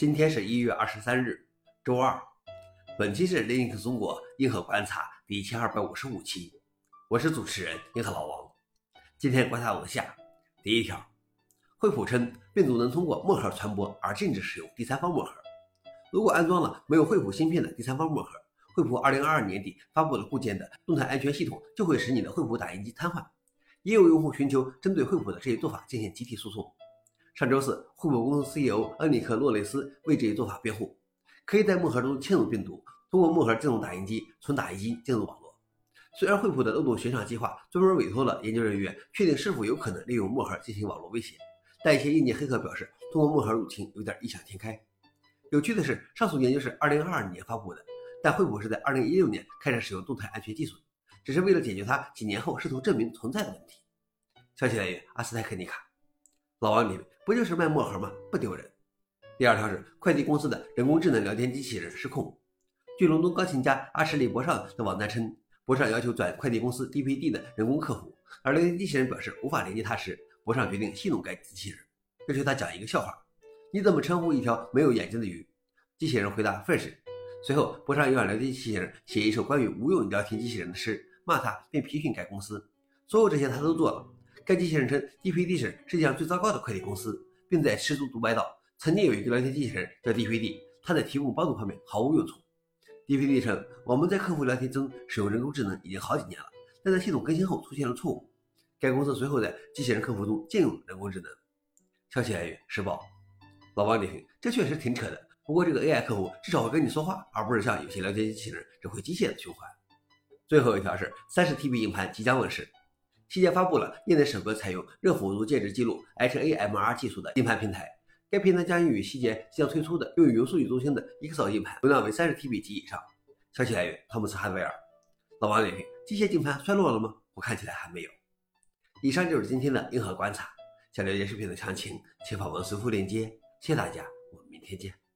今天是一月二十三日，周二。本期是 Linux 中国硬核观察第一千二百五十五期，我是主持人硬核老王。今天观察如下：第一条，惠普称病毒能通过墨盒传播，而禁止使用第三方墨盒。如果安装了没有惠普芯片的第三方墨盒，惠普二零二二年底发布的固件的动态安全系统就会使你的惠普打印机瘫痪。也有用户寻求针对惠普的这一做法进行集体诉讼。上周四，惠普公司 CEO 恩里克·洛雷斯为这一做法辩护：可以在墨盒中嵌入病毒，通过墨盒进入打印机，从打印机进入网络。虽然惠普的漏洞悬赏计划专门委托了研究人员确定是否有可能利用墨盒进行网络威胁，但一些硬件黑客表示，通过墨盒入侵有点异想天开。有趣的是，上述研究是2022年发布的，但惠普是在2016年开始使用动态安全技术，只是为了解决它几年后试图证明存在的问题。消息来源：阿斯泰克尼卡。老王，你不就是卖墨盒吗？不丢人。第二条是快递公司的人工智能聊天机器人失控。据伦敦钢琴家阿什利·博尚的网站称，博尚要求转快递公司 DPD 的人工客服，而聊天机器人表示无法连接他时，博尚决定戏弄该机器人，要求他讲一个笑话：你怎么称呼一条没有眼睛的鱼？机器人回答：fish。随后，博尚又让聊天机器人写一首关于无用聊天机器人的诗，骂他并批评该公司。所有这些他都做了。该机器人称，DPD 是世界上最糟糕的快递公司，并在诗中独白道：“曾经有一个聊天机器人叫 DPD，它在提供帮助方面毫无用处。”DPD 称：“我们在客户聊天中使用人工智能已经好几年了，但在系统更新后出现了错误。”该公司随后在机器人客服中禁用人工智能。消息来源：时报。老王点评：这确实挺扯的。不过这个 AI 客户至少会跟你说话，而不是像有些聊天机器人只会机械的循环。最后一条是三十 TB 硬盘即将问世。细节发布了业内首个采用热辅助介质记录 HAMR 技术的硬盘平台。该平台将与希捷即将推出的用于云数据中心的 Excel 硬盘，容量为三十 TB 及以上。消息来源：汤姆斯·哈德威尔。老王点评：机械键盘衰落了吗？我看起来还没有。以上就是今天的硬核观察。想了解视频的详情，请访问随附链接。谢谢大家，我们明天见。